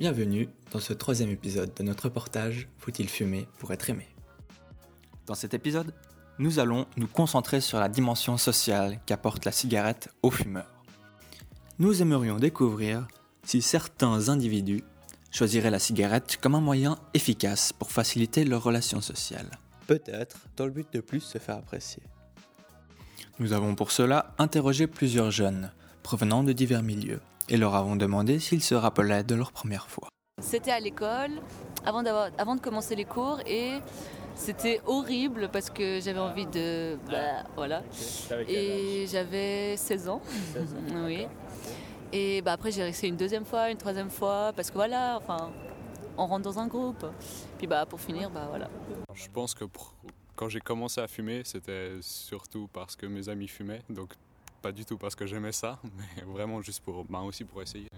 Bienvenue dans ce troisième épisode de notre reportage Faut-il fumer pour être aimé? Dans cet épisode, nous allons nous concentrer sur la dimension sociale qu'apporte la cigarette aux fumeurs. Nous aimerions découvrir si certains individus choisiraient la cigarette comme un moyen efficace pour faciliter leurs relations sociales. Peut-être dans le but de plus se faire apprécier. Nous avons pour cela interrogé plusieurs jeunes provenant de divers milieux et leur avons demandé s'ils se rappelaient de leur première fois. C'était à l'école, avant, avant de commencer les cours, et c'était horrible parce que j'avais envie de. Bah, voilà. Et j'avais 16 ans. 16 ans. oui. Et bah, après, j'ai resté une deuxième fois, une troisième fois, parce que voilà, enfin, on rentre dans un groupe. Puis bah, pour finir, bah voilà. Je pense que quand j'ai commencé à fumer, c'était surtout parce que mes amis fumaient. Donc pas du tout parce que j'aimais ça, mais vraiment juste pour, bah aussi pour essayer.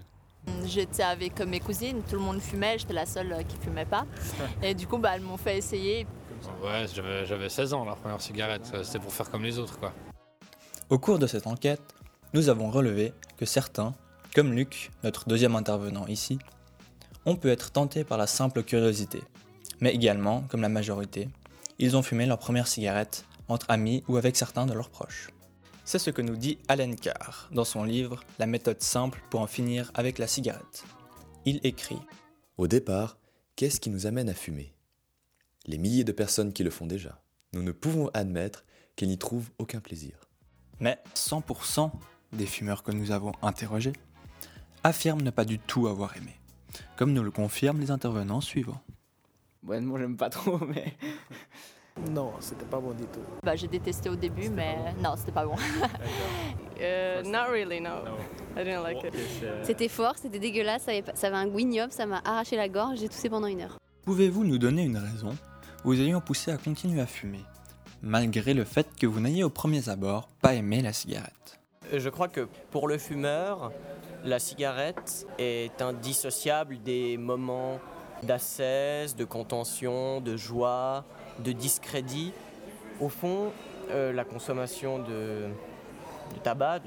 J'étais avec mes cousines, tout le monde fumait, j'étais la seule qui fumait pas. Et du coup, bah, elles m'ont fait essayer. Ouais, j'avais 16 ans la première cigarette, c'était pour faire comme les autres quoi. Au cours de cette enquête, nous avons relevé que certains, comme Luc, notre deuxième intervenant ici, ont pu être tentés par la simple curiosité. Mais également, comme la majorité, ils ont fumé leur première cigarette entre amis ou avec certains de leurs proches. C'est ce que nous dit Allen Carr dans son livre La méthode simple pour en finir avec la cigarette. Il écrit Au départ, qu'est-ce qui nous amène à fumer? Les milliers de personnes qui le font déjà. Nous ne pouvons admettre qu'elles n'y trouvent aucun plaisir. Mais 100% des fumeurs que nous avons interrogés affirment ne pas du tout avoir aimé, comme nous le confirment les intervenants suivants. Bon, moi j'aime pas trop, mais non, c'était pas bon du tout. Bah, j'ai détesté au début, mais non, c'était pas bon. uh, not really, no. I didn't like it. C'était fort, c'était dégueulasse, ça avait, ça avait un goût ignoble, ça m'a arraché la gorge, j'ai toussé pendant une heure. Pouvez-vous nous donner une raison? Vous ayant poussé à continuer à fumer, malgré le fait que vous n'ayez au premier abord pas aimé la cigarette Je crois que pour le fumeur, la cigarette est indissociable des moments d'ascèse, de contention, de joie, de discrédit. Au fond, euh, la consommation de, tabac,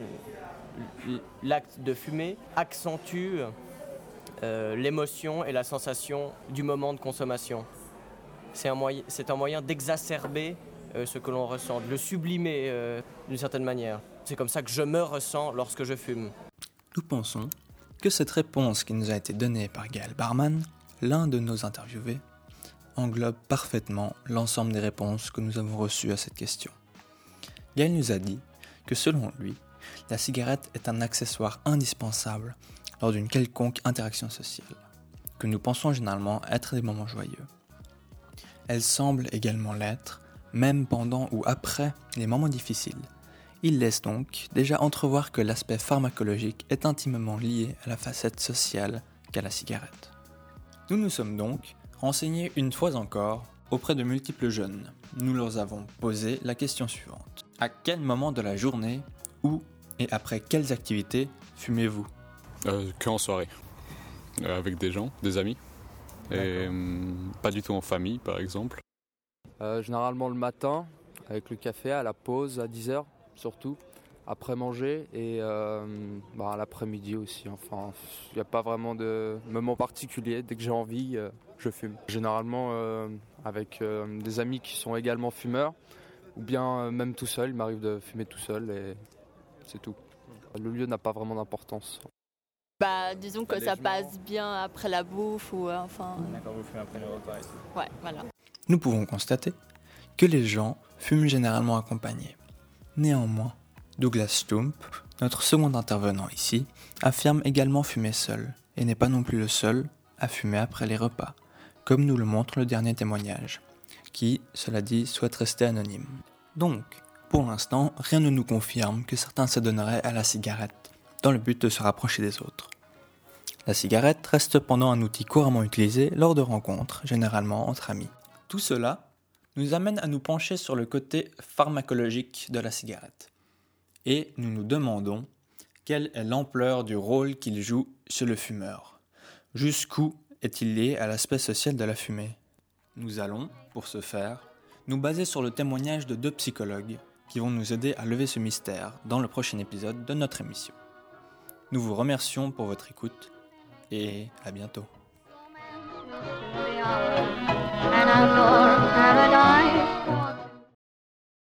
l'acte de fumer, accentue euh, l'émotion et la sensation du moment de consommation. C'est un, moyen, d'exacerber euh, ce que l'on ressent, de le sublimer d'une certaine manière. C'est comme ça que je me ressens lorsque je fume. Nous pensons que cette réponse qui nous a été donnée par Gaël Barman, l'un de nos interviewés, englobe parfaitement l'ensemble des réponses que nous avons reçues à cette question. Gaël nous a dit que selon lui, la cigarette est un accessoire indispensable lors d'une quelconque interaction sociale, que nous pensons généralement être des moments joyeux. Elle semble également l'être, même pendant ou après les moments difficiles. Il laisse donc déjà entrevoir que l'aspect pharmacologique est intimement lié à la facette sociale qu'à la cigarette. Nous nous sommes donc renseignés une fois encore auprès de multiples jeunes. Nous leur avons posé la question suivante. À quel moment de la journée, où et après quelles activités fumez-vous? Euh, Que en soirée. Euh, avec des gens, des amis. Et hum, pas du tout en famille, par exemple. Euh, généralement le matin, avec le café, à la pause, à 10h surtout après manger et euh, bah, l'après-midi aussi. Enfin, il n'y a pas vraiment de moment particulier. Dès que j'ai envie, euh, je fume. Généralement euh, avec des amis qui sont également fumeurs ou bien même tout seul. Il m'arrive de fumer tout seul et c'est tout. Le lieu n'a pas vraiment d'importance. Bah, disons que ça passe bien après la bouffe ou enfin. D'accord, vous fumez après le repas et tout. Ouais, voilà. Nous pouvons constater que les gens fument généralement accompagnés. Néanmoins, Douglas Stump, notre second intervenant ici, affirme également fumer seul, et n'est pas non plus le seul à fumer après les repas, comme nous le montre le dernier témoignage, qui, cela dit, souhaite rester anonyme. Donc, pour l'instant, rien ne nous confirme que certains s'adonneraient à la cigarette, dans le but de se rapprocher des autres. La cigarette reste cependant un outil couramment utilisé lors de rencontres, généralement entre amis. Tout cela nous amène à nous pencher sur le côté pharmacologique de la cigarette et nous nous demandons quelle est l'ampleur du rôle qu'il joue chez le fumeur. Jusqu'où est-il lié à l'aspect social de la fumée? Nous allons, pour ce faire, nous baser sur le témoignage de deux psychologues qui vont nous aider à lever ce mystère dans le prochain épisode de notre émission. Nous vous remercions pour votre écoute et à bientôt. and outdoor paradise.